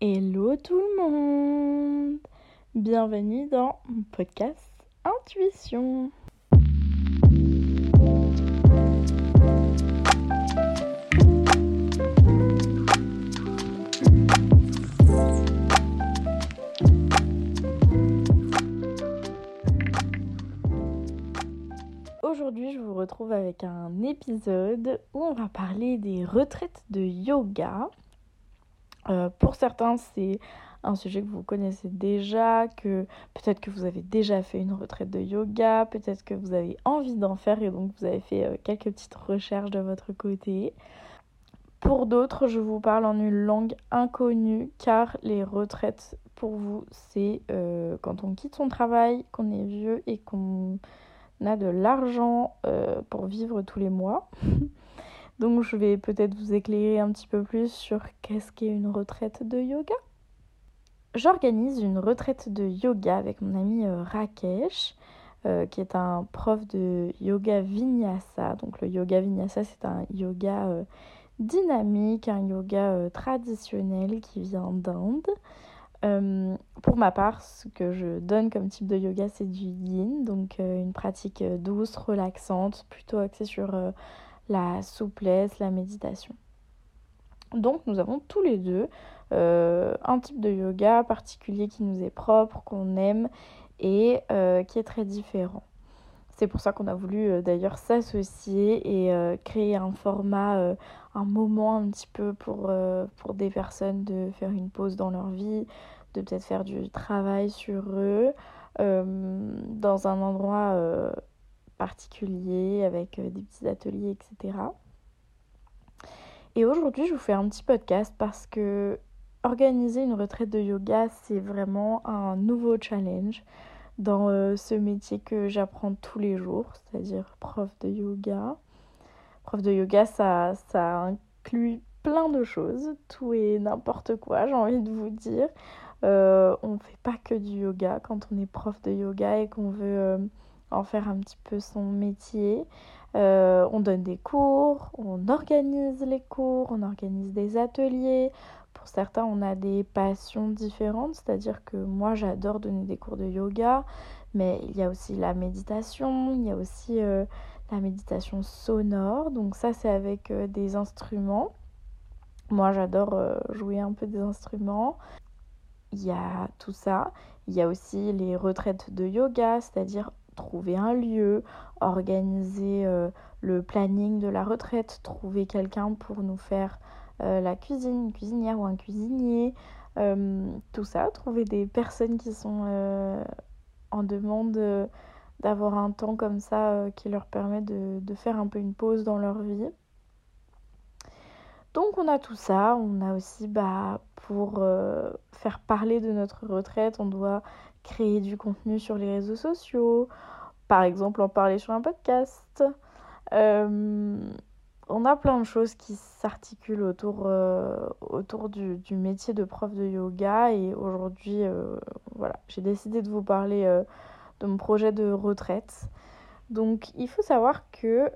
Hello tout le monde Bienvenue dans mon podcast Intuition. Aujourd'hui, je vous retrouve avec un épisode où on va parler des retraites de yoga. Euh, pour certains, c'est un sujet que vous connaissez déjà, que peut-être que vous avez déjà fait une retraite de yoga, peut-être que vous avez envie d'en faire et donc vous avez fait euh, quelques petites recherches de votre côté. Pour d'autres, je vous parle en une langue inconnue car les retraites pour vous, c'est euh, quand on quitte son travail, qu'on est vieux et qu'on a de l'argent pour vivre tous les mois. Donc je vais peut-être vous éclairer un petit peu plus sur qu'est-ce qu'est une retraite de yoga. J'organise une retraite de yoga avec mon ami euh, Rakesh, euh, qui est un prof de yoga vinyasa. Donc le yoga vinyasa, c'est un yoga euh, dynamique, un yoga traditionnel qui vient d'Inde. pour ma part, ce que je donne comme type de yoga, c'est du yin, donc une pratique douce, relaxante, plutôt axée sur la souplesse, la méditation. Donc nous avons tous les deux euh, un type de yoga particulier qui nous est propre, qu'on aime et euh, qui est très différent. C'est pour ça qu'on a voulu euh, d'ailleurs s'associer et créer un format, un moment un petit peu pour, pour des personnes de faire une pause dans leur vie, de peut-être faire du travail sur eux dans un endroit particulier, avec euh, des petits ateliers, etc. Et aujourd'hui, je vous fais un petit podcast parce que organiser une retraite de yoga, c'est vraiment un nouveau challenge dans euh, ce métier que j'apprends tous les jours, c'est-à-dire prof de yoga. Prof de yoga, ça, ça inclut plein de choses, tout et n'importe quoi, j'ai envie de vous dire. Euh, on ne fait pas que du yoga quand on est prof de yoga et qu'on veut en faire un petit peu son métier. Euh, on donne des cours, on organise les cours, on organise des ateliers. Pour certains, on a des passions différentes, c'est-à-dire que moi, j'adore donner des cours de yoga, mais il y a aussi la méditation, il y a aussi euh, la méditation sonore. Donc ça, c'est avec euh, des instruments. Moi, j'adore jouer un peu des instruments. Il y a tout ça. Il y a aussi les retraites de yoga, c'est-à-dire trouver un lieu, organiser euh, le planning de la retraite, trouver quelqu'un pour nous faire euh, la cuisine, une cuisinière ou un cuisinier, euh, tout ça, trouver des personnes qui sont en demande d'avoir un temps comme ça qui leur permet de, de, faire un peu une pause dans leur vie. Donc on a tout ça, on a aussi bah, pour faire parler de notre retraite, on doit créer du contenu sur les réseaux sociaux, par exemple en parler sur un podcast. Euh, on a plein de choses qui s'articulent autour, euh, du, métier de prof de yoga et aujourd'hui, euh, voilà, j'ai décidé de vous parler de mon projet de retraite. Donc il faut savoir que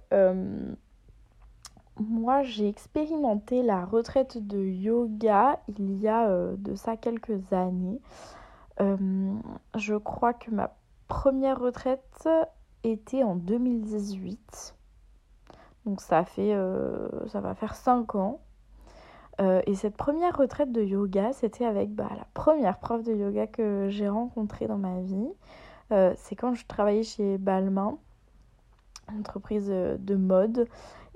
moi j'ai expérimenté la retraite de yoga il y a de ça quelques années. Je crois que ma première retraite était en 2018. Donc ça fait euh, ça va faire 5 ans. Euh, et cette première retraite de yoga, c'était avec bah, la première prof de yoga que j'ai rencontrée dans ma vie. Euh, c'est quand je travaillais chez Balmain, entreprise de mode.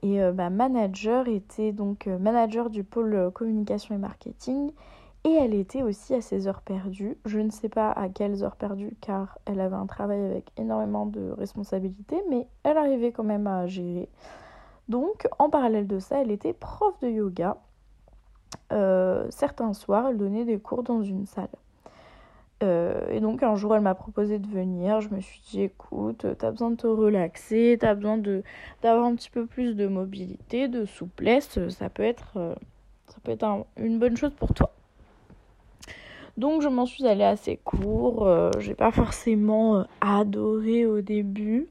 Et ma manager était donc manager du pôle communication et marketing. Et elle était aussi à ses heures perdues. Je ne sais pas à quelles heures perdues car elle avait un travail avec énormément de responsabilités, mais elle arrivait quand même à gérer. Donc en parallèle de ça, elle était prof de yoga. Euh, certains soirs, elle donnait des cours dans une salle. Euh, et donc un jour, elle m'a proposé de venir. Je me suis dit, écoute, t'as besoin de te relaxer, t'as besoin d'avoir un petit peu plus de mobilité, de souplesse. Ça peut être, euh, ça peut être une bonne chose pour toi. Donc je m'en suis allée assez court. Euh, j'ai pas forcément euh, adoré au début,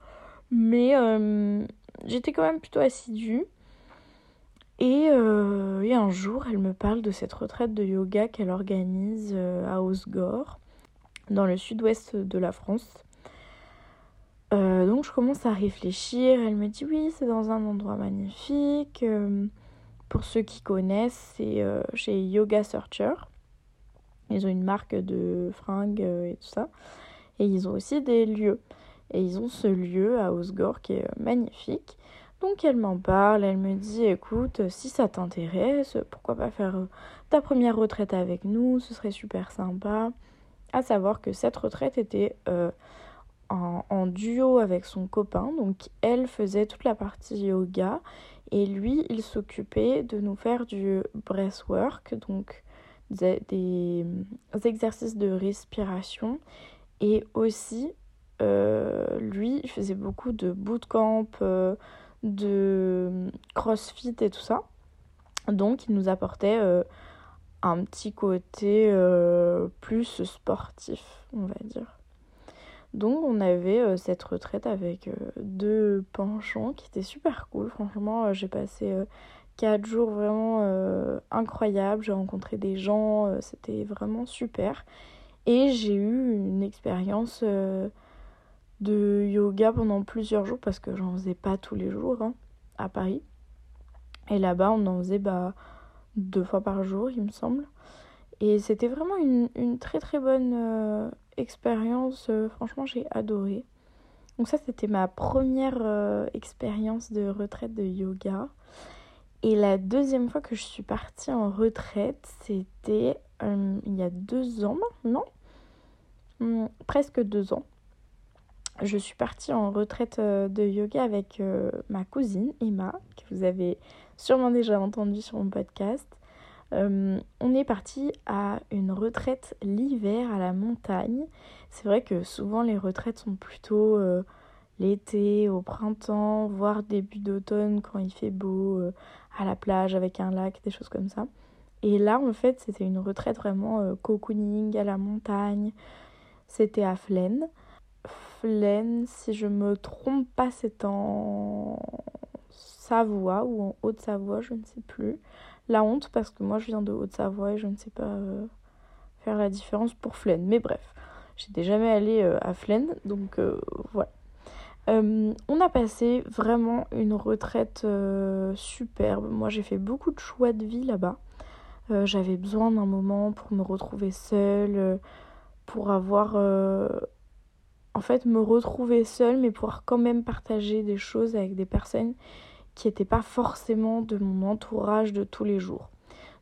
mais euh, j'étais quand même plutôt assidue. Et, et, un jour, elle me parle de cette retraite de yoga qu'elle organise à Osgore, dans le sud-ouest de la France. Euh, donc je commence à réfléchir. Elle me dit oui, c'est dans un endroit magnifique. Euh, pour ceux qui connaissent, c'est euh, chez Yoga Searcher. Ils ont une marque de fringues et tout ça. Et ils ont aussi des lieux. Et ils ont ce lieu à Osgore qui est magnifique. Donc elle m'en parle, elle me dit écoute, si ça t'intéresse, pourquoi pas faire ta première retraite avec nous, ce serait super sympa. À savoir que cette retraite était en, duo avec son copain. Donc elle faisait toute la partie yoga et lui, il s'occupait de nous faire du breathwork, donc des, exercices de respiration. Et aussi, euh, lui, il faisait beaucoup de bootcamp, euh, de crossfit et tout ça. Donc il nous apportait euh, un petit côté plus sportif, on va dire. Donc on avait euh, cette retraite avec euh, deux penchants qui étaient super cool. Franchement, euh, j'ai passé quatre jours vraiment incroyables. J'ai rencontré des gens, c'était vraiment super. Et j'ai eu une expérience de yoga pendant plusieurs jours parce que j'en faisais pas tous les jours hein, à Paris. Et là-bas, on en faisait bah, deux fois par jour, il me semble. Et c'était vraiment une, une, très très bonne expérience, euh, franchement, j'ai adoré. Donc ça, c'était ma première euh, expérience de retraite de yoga. Et la deuxième fois que je suis partie en retraite, c'était euh, il y a deux ans maintenant. Hmm, presque deux ans. Je suis partie en retraite de yoga avec ma cousine Emma, que vous avez sûrement déjà entendu sur mon podcast. Euh, on est parti à une retraite l'hiver à la montagne. C'est vrai que souvent les retraites sont plutôt euh, l'été, au printemps, voire début d'automne quand il fait beau, euh, à la plage avec un lac, des choses comme ça. Et là, en fait, c'était une retraite vraiment cocooning à la montagne. C'était à Flaine. Flaine, si je me trompe pas, c'est en Savoie ou en Haute-Savoie, je ne sais plus la honte parce que moi je viens de Haute-Savoie et je ne sais pas euh, faire la différence pour Flaine. Mais bref, j'étais jamais allée euh, à Flaine, donc euh, on a passé vraiment une retraite superbe. Moi j'ai fait beaucoup de choix de vie là-bas. J'avais besoin d'un moment pour me retrouver seule, pour avoir en fait me retrouver seule mais pouvoir quand même partager des choses avec des personnes qui n'étaient pas forcément de mon entourage de tous les jours.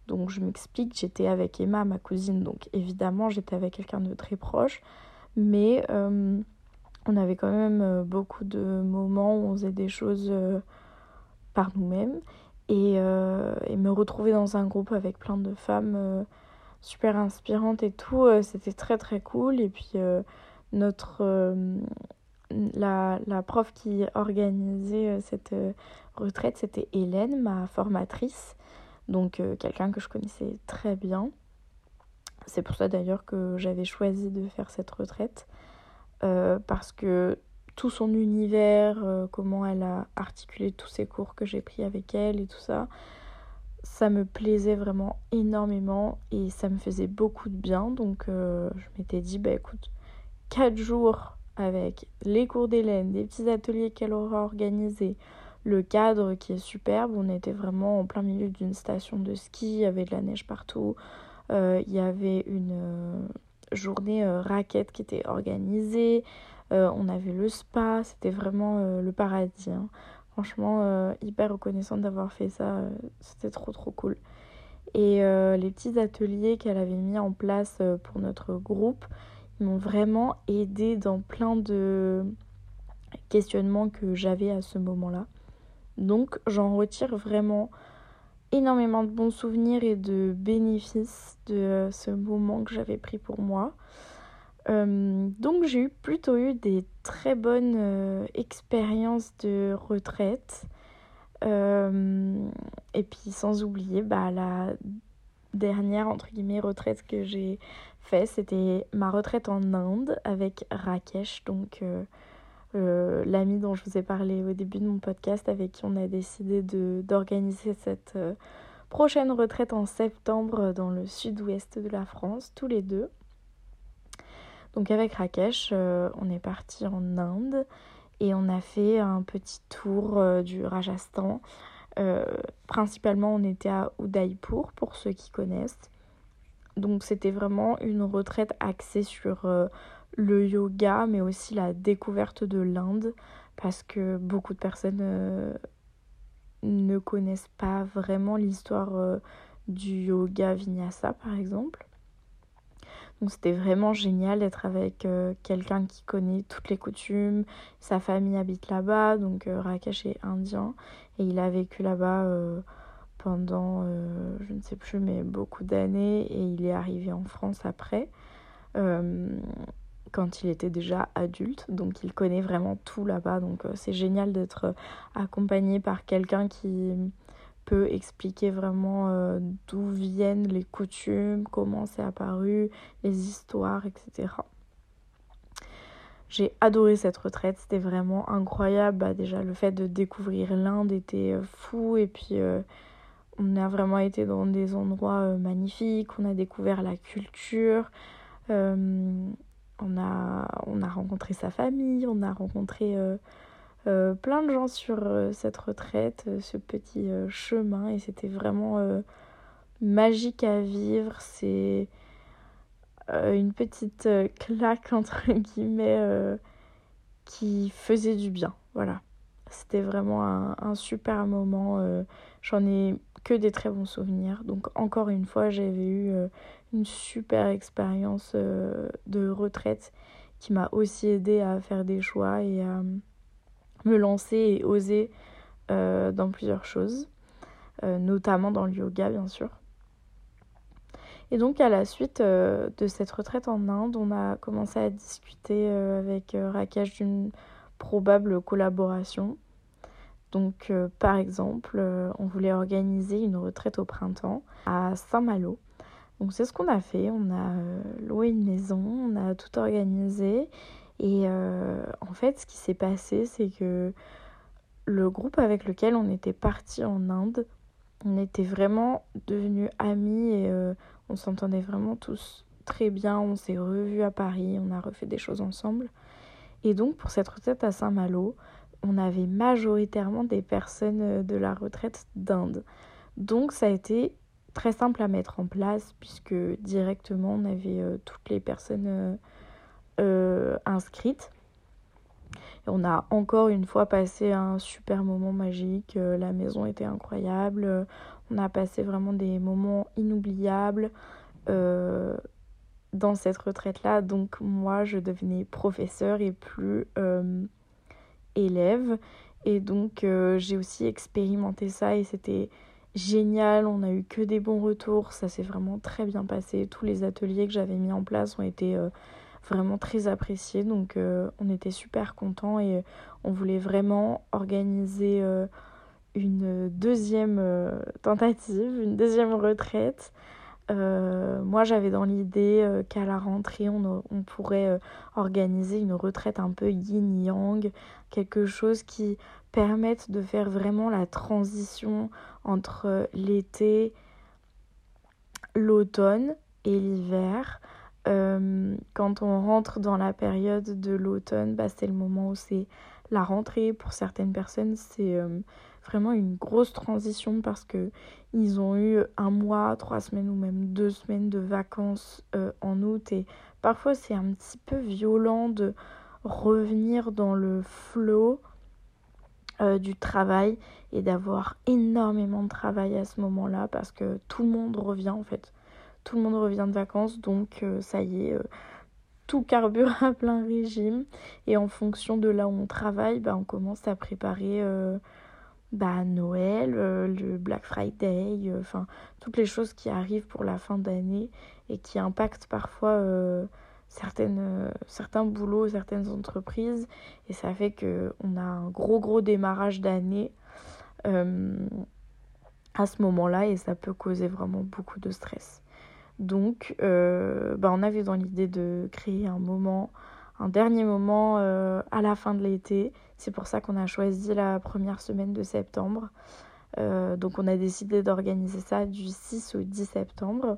Donc je m'explique, j'étais avec Emma, ma cousine, donc évidemment j'étais avec quelqu'un de très proche, mais euh, on avait quand même euh, beaucoup de moments où on faisait des choses euh, par nous-mêmes. Et, et, me retrouver dans un groupe avec plein de femmes super inspirantes et tout, c'était très très cool. Et puis notre la, prof qui organisait cette retraite, c'était Hélène, ma formatrice, donc euh, quelqu'un que je connaissais très bien. C'est pour ça d'ailleurs que j'avais choisi de faire cette retraite, euh, parce que tout son univers, euh, comment elle a articulé tous ses cours que j'ai pris avec elle et tout ça, ça me plaisait vraiment énormément et ça me faisait beaucoup de bien. Donc je m'étais dit, bah écoute, 4 jours avec les cours d'Hélène, des petits ateliers qu'elle aura organisés, le cadre qui est superbe. On était vraiment en plein milieu d'une station de ski, il y avait de la neige partout. Euh, il y avait une euh, journée euh, raquette qui était organisée. on avait le spa, c'était vraiment le paradis. Hein. Franchement, hyper reconnaissante d'avoir fait ça. c'était trop trop cool. Et les petits ateliers qu'elle avait mis en place pour notre groupe, m'ont vraiment aidé dans plein de questionnements que j'avais à ce moment-là. Donc j'en retire vraiment énormément de bons souvenirs et de bénéfices de ce moment que j'avais pris pour moi. Euh, donc j'ai eu plutôt eu des très bonnes euh, expériences de retraite. Euh, et puis sans oublier bah, la dernière entre guillemets retraite que j'ai fait, c'était ma retraite en Inde avec Rakesh, donc l'ami dont je vous ai parlé au début de mon podcast avec qui on a décidé d'organiser cette prochaine retraite en septembre dans le sud-ouest de la France, tous les deux. Donc avec Rakesh, on est parti en Inde et on a fait un petit tour du Rajasthan. principalement, on était à Udaipur pour ceux qui connaissent. Donc c'était vraiment une retraite axée sur euh, le yoga, mais aussi la découverte de l'Inde, parce que beaucoup de personnes euh, ne connaissent pas vraiment l'histoire euh, du yoga vinyasa, par exemple. Donc c'était vraiment génial d'être avec quelqu'un qui connaît toutes les coutumes. Sa famille habite là-bas, donc Rakesh est indien et il a vécu là-bas pendant, euh, je ne sais plus, mais beaucoup d'années et il est arrivé en France après, euh, quand il était déjà adulte. Donc il connaît vraiment tout là-bas. Donc euh, c'est génial d'être accompagné par quelqu'un qui peut expliquer vraiment d'où viennent les coutumes, comment c'est apparu, les histoires, etc. J'ai adoré cette retraite, c'était vraiment incroyable. Bah, déjà, le fait de découvrir l'Inde était fou. Et puis, on a vraiment été dans des endroits euh, magnifiques, on a découvert la culture, euh, on, a, on a rencontré sa famille, on a rencontré euh, plein de gens sur cette retraite, ce petit chemin, et c'était vraiment magique à vivre. C'est une petite claque, entre guillemets, qui faisait du bien. Voilà. C'était vraiment un, super moment. J'en ai que des très bons souvenirs. Donc encore une fois, j'avais eu euh, une super expérience euh, de retraite qui m'a aussi aidé à faire des choix et à me lancer et oser euh, dans plusieurs choses, notamment dans le yoga bien sûr. Et donc à la suite de cette retraite en Inde, on a commencé à discuter avec Rakesh d'une probable collaboration. Donc, euh, par exemple, euh, on voulait organiser une retraite au printemps à Saint-Malo. Donc, c'est ce qu'on a fait. On a euh, loué une maison, on a tout organisé. Et en fait, ce qui s'est passé, c'est que le groupe avec lequel on était parti en Inde, on était vraiment devenus amis et on s'entendait vraiment tous très bien. On s'est revus à Paris, on a refait des choses ensemble. Et donc, pour cette retraite à Saint-Malo, on avait majoritairement des personnes euh, de la retraite d'Inde. Donc ça a été très simple à mettre en place puisque directement on avait euh, toutes les personnes euh, inscrites. On a encore une fois passé un super moment magique, la maison était incroyable, on a passé vraiment des moments inoubliables dans cette retraite-là. Donc moi je devenais professeur et plus élève. Et donc euh, j'ai aussi expérimenté ça et c'était génial. On a eu que des bons retours. Ça s'est vraiment très bien passé. Tous les ateliers que j'avais mis en place ont été euh, vraiment très appréciés. Donc euh, on était super contents et on voulait vraiment organiser une deuxième tentative, une deuxième retraite euh, moi, j'avais dans l'idée euh, qu'à la rentrée, on, pourrait euh, organiser une retraite un peu yin-yang, quelque chose qui permette de faire vraiment la transition entre l'été, l'automne et l'hiver. quand on rentre dans la période de l'automne, bah, c'est le moment où c'est la rentrée. Pour certaines personnes, c'est vraiment une grosse transition parce que ils ont eu un mois, trois semaines ou même deux semaines de vacances euh, en août et parfois c'est un petit peu violent de revenir dans le flot euh, du travail et d'avoir énormément de travail à ce moment-là parce que tout le monde revient en fait. Tout le monde revient de vacances donc euh, ça y est, tout carbure à plein régime et en fonction de là où on travaille, bah, on commence à préparer bah, Noël, euh, le Black Friday, euh, enfin toutes les choses qui arrivent pour la fin d'année et qui impactent parfois euh, certaines, certains boulots, certaines entreprises. Et ça fait qu'on a un gros gros démarrage d'année à ce moment-là et ça peut causer vraiment beaucoup de stress. Donc bah, on avait dans l'idée de créer un moment un dernier moment à la fin de l'été. C'est pour ça qu'on a choisi la première semaine de septembre. donc on a décidé d'organiser ça du 6 au 10 septembre.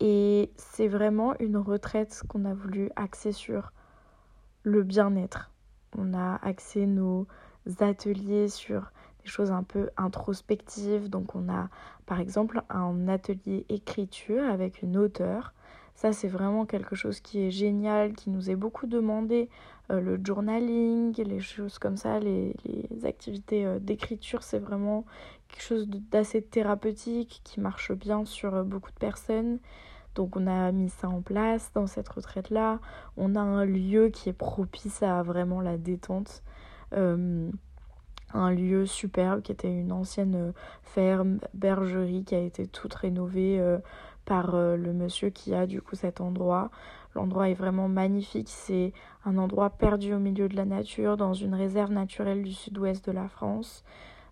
et c'est vraiment une retraite qu'on a voulu axer sur le bien-être. On a axé nos ateliers sur des choses un peu introspectives. Donc on a par exemple un atelier écriture avec une auteure. Ça c'est vraiment quelque chose qui est génial, qui nous est beaucoup demandé. Euh, le journaling, les choses comme ça, les, activités euh, d'écriture, c'est vraiment quelque chose d'assez thérapeutique qui marche bien sur euh, beaucoup de personnes. Donc on a mis ça en place dans cette retraite-là. On a un lieu qui est propice à vraiment la détente. Un lieu superbe qui était une ancienne ferme, bergerie qui a été toute rénovée par euh, le monsieur qui a du coup cet endroit. L'endroit est vraiment magnifique, c'est un endroit perdu au milieu de la nature dans une réserve naturelle du sud-ouest de la France.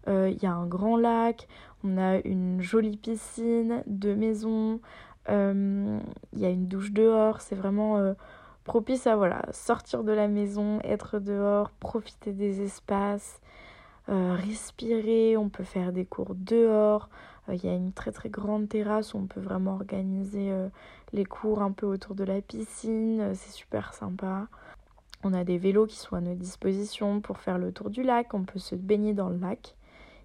Il y a un grand lac, on a une jolie piscine, deux maisons, il y a une douche dehors, c'est vraiment propice à voilà, sortir de la maison, être dehors, profiter des espaces, euh, respirer, on peut faire des cours dehors. Euh, il y a une très très grande terrasse où on peut vraiment organiser euh, les cours un peu autour de la piscine, c'est super sympa. On a des vélos qui sont à notre disposition pour faire le tour du lac, on peut se baigner dans le lac.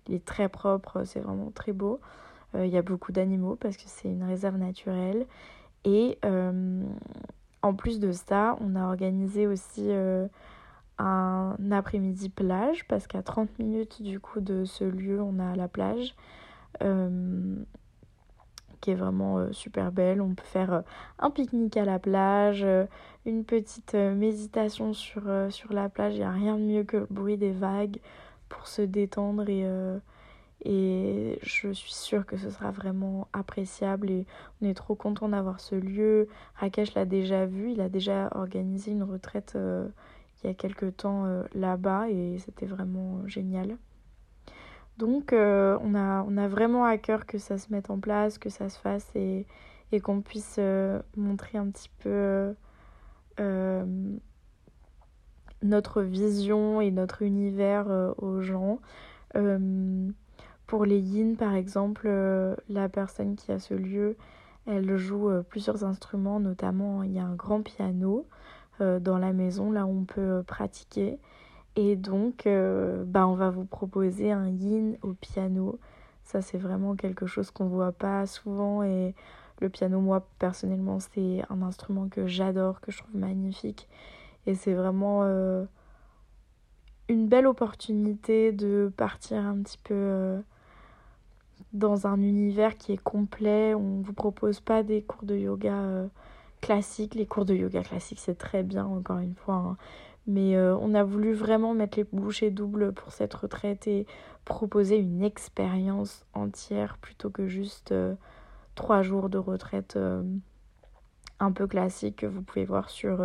Il est très propre, c'est vraiment très beau. Il y a beaucoup d'animaux parce que c'est une réserve naturelle. Et en plus de ça, on a organisé aussi euh, un après-midi plage parce qu'à 30 minutes du coup de ce lieu, on a la plage euh, qui est vraiment euh, super belle. On peut faire un pique-nique à la plage, une petite méditation sur, la plage. Il n'y a rien de mieux que le bruit des vagues pour se détendre et je suis sûre que ce sera vraiment appréciable et on est trop content d'avoir ce lieu. Rakesh l'a déjà vu, il a déjà organisé une retraite euh, il y a quelques temps euh, là-bas et c'était vraiment génial. Donc euh, on, a, vraiment à cœur que ça se mette en place, que ça se fasse et, qu'on puisse montrer un petit peu notre vision et notre univers aux gens. Pour les yin, par exemple, euh, la personne qui a ce lieu, elle joue euh, plusieurs instruments, notamment il y a un grand piano euh, dans la maison, là où on peut pratiquer. Et donc, bah, on va vous proposer un yin au piano. Ça, c'est vraiment quelque chose qu'on voit pas souvent. Et le piano, moi, personnellement, c'est un instrument que j'adore, que je trouve magnifique. Et c'est vraiment une belle opportunité de partir un petit peu dans un univers qui est complet. On ne vous propose pas des cours de yoga euh, classiques. Les cours de yoga classiques, c'est très bien, encore une fois. Hein. Mais euh, on a voulu vraiment mettre les bouchées doubles pour cette retraite et proposer une expérience entière plutôt que juste euh, trois jours de retraite un peu classique que vous pouvez voir sur,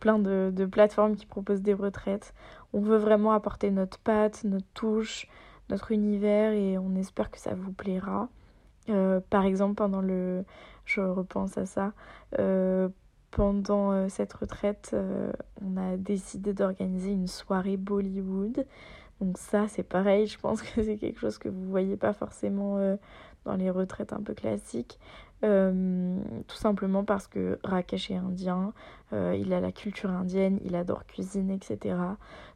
plein de, de plateformes qui proposent des retraites. On veut vraiment apporter notre patte, notre touche, notre univers et on espère que ça vous plaira. Euh, par exemple, pendant le. Je repense à ça. Euh, pendant euh, cette retraite, on a décidé d'organiser une soirée Bollywood. Donc, ça, c'est pareil. Je pense que c'est quelque chose que vous voyez pas forcément dans les retraites un peu classiques. Euh, tout simplement parce que Rakesh est indien, euh, il a la culture indienne, il adore cuisiner, etc.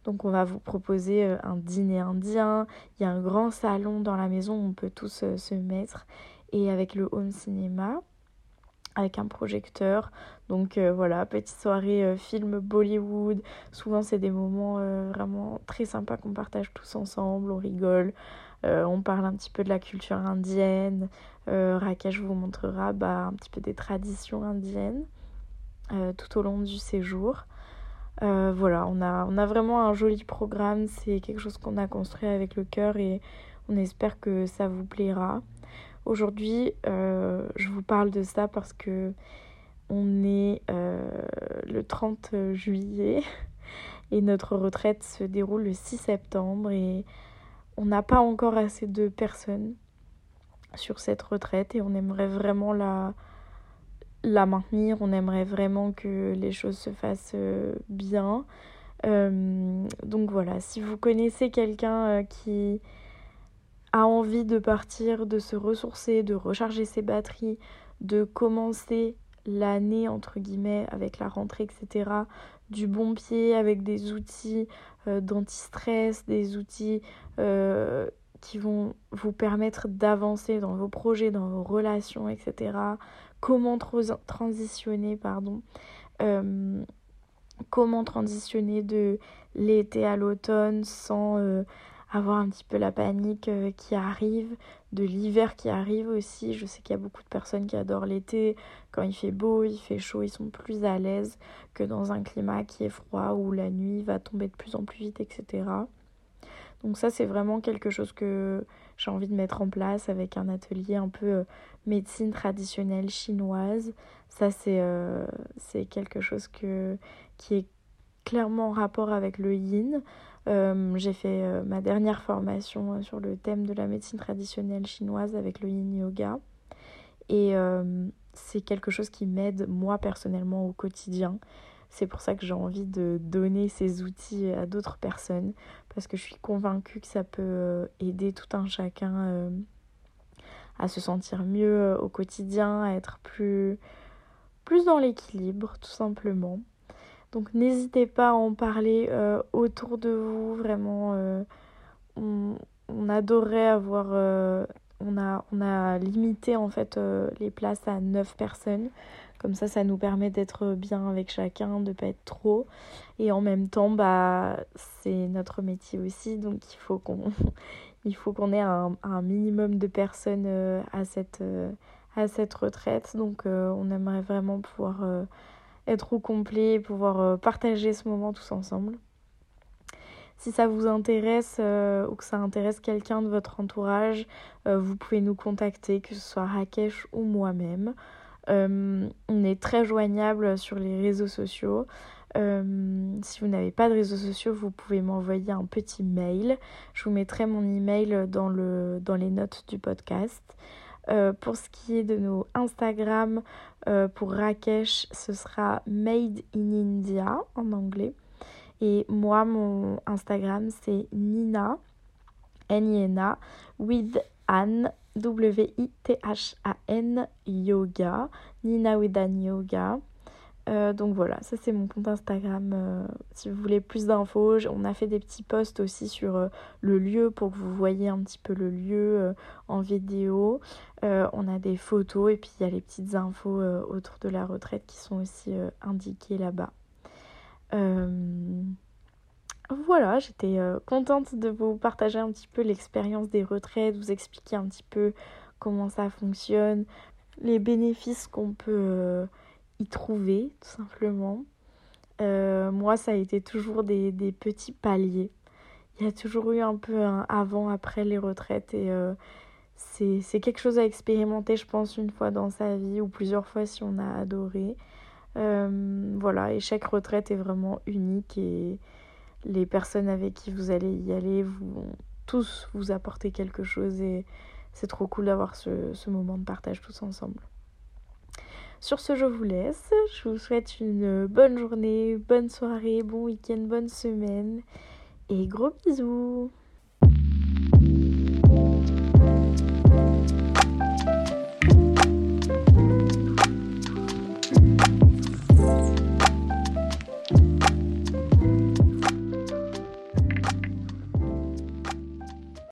Donc on va vous proposer euh, un dîner indien. Il y a un grand salon dans la maison où on peut tous se mettre. Et avec le home cinéma, avec un projecteur. Donc voilà, petite soirée film Bollywood. Souvent c'est des moments vraiment très sympas qu'on partage tous ensemble, on rigole. Euh, on parle un petit peu de la culture indienne. Euh, Rakesh vous montrera bah, un petit peu des traditions indiennes euh, tout au long du séjour. voilà, on a, on a vraiment un joli programme. C'est quelque chose qu'on a construit avec le cœur et on espère que ça vous plaira. Aujourd'hui, je vous parle de ça parce que on est le 30 juillet et notre retraite se déroule le 6 septembre et on n'a pas encore assez de personnes sur cette retraite et on aimerait vraiment la, la maintenir, on aimerait vraiment que les choses se fassent bien. donc voilà, si vous connaissez quelqu'un qui a envie de partir, de se ressourcer, de recharger ses batteries, de commencer l'année entre guillemets avec la rentrée, etc. du bon pied avec des outils euh, d'anti-stress, des outils euh, qui vont vous permettre d'avancer dans vos projets, dans vos relations, etc. Comment transitionner, pardon. Euh, comment transitionner de l'été à l'automne sans avoir un petit peu la panique euh, qui arrive, de l'hiver qui arrive aussi. Je sais qu'il y a beaucoup de personnes qui adorent l'été. Quand il fait beau, il fait chaud, ils sont plus à l'aise que dans un climat qui est froid où la nuit va tomber de plus en plus vite, etc. Donc ça, c'est vraiment quelque chose que j'ai envie de mettre en place avec un atelier un peu euh, médecine traditionnelle chinoise. Ça, c'est euh, quelque chose que, qui est clairement en rapport avec le yin. Euh, j'ai fait euh, ma dernière formation euh, sur le thème de la médecine traditionnelle chinoise avec le yin yoga. Et c'est quelque chose qui m'aide moi personnellement au quotidien. C'est pour ça que j'ai envie de donner ces outils à d'autres personnes parce que je suis convaincue que ça peut aider tout un chacun à se sentir mieux au quotidien, à être plus, plus dans l'équilibre tout simplement. Donc n'hésitez pas à en parler euh, autour de vous. Vraiment, euh, on, adorerait avoir... Euh, on, a, limité en fait les places à 9 personnes. Comme ça, ça nous permet d'être bien avec chacun, de pas être trop. Et en même temps, bah, c'est notre métier aussi. Donc il faut qu'on ait un, minimum de personnes à cette retraite. Donc on aimerait vraiment pouvoir être au complet, pouvoir euh, partager ce moment tous ensemble. Si ça vous intéresse euh, ou que ça intéresse quelqu'un de votre entourage, euh, vous pouvez nous contacter, que ce soit Rakesh ou moi-même. on est très joignable sur les réseaux sociaux. si vous n'avez pas de réseaux sociaux, vous pouvez m'envoyer un petit mail. Je vous mettrai mon email dans, le, dans les notes du podcast. Euh, pour ce qui est de nos Instagram, euh, pour Rakesh, ce sera Made in India en anglais. Et moi, mon Instagram, c'est Nina, N-I-N-A, with Anne, W-I-T-H-A-N, yoga. Nina with Anne Yoga. Euh, donc voilà, ça c'est mon compte Instagram. Euh, si vous voulez plus d'infos, on a fait des petits posts aussi sur euh, le lieu pour que vous voyez un petit peu le lieu en vidéo. on a des photos et puis il y a les petites infos autour de la retraite qui sont aussi indiquées là-bas. Voilà, j'étais contente de vous partager un petit peu l'expérience des retraites, vous expliquer un petit peu comment ça fonctionne, les bénéfices qu'on peut y trouver, tout simplement. Euh, moi, ça a été toujours des, petits paliers. Il y a toujours eu un peu un avant, après les retraites et euh, c'est quelque chose à expérimenter, je pense, une fois dans sa vie ou plusieurs fois si on a adoré. Euh, voilà, et chaque retraite est vraiment unique et les personnes avec qui vous allez y aller vont tous vous apporter quelque chose et c'est trop cool d'avoir ce, ce moment de partage tous ensemble. Sur ce, je vous laisse. Je vous souhaite une bonne journée, bonne soirée, bon week-end, bonne semaine. Et gros bisous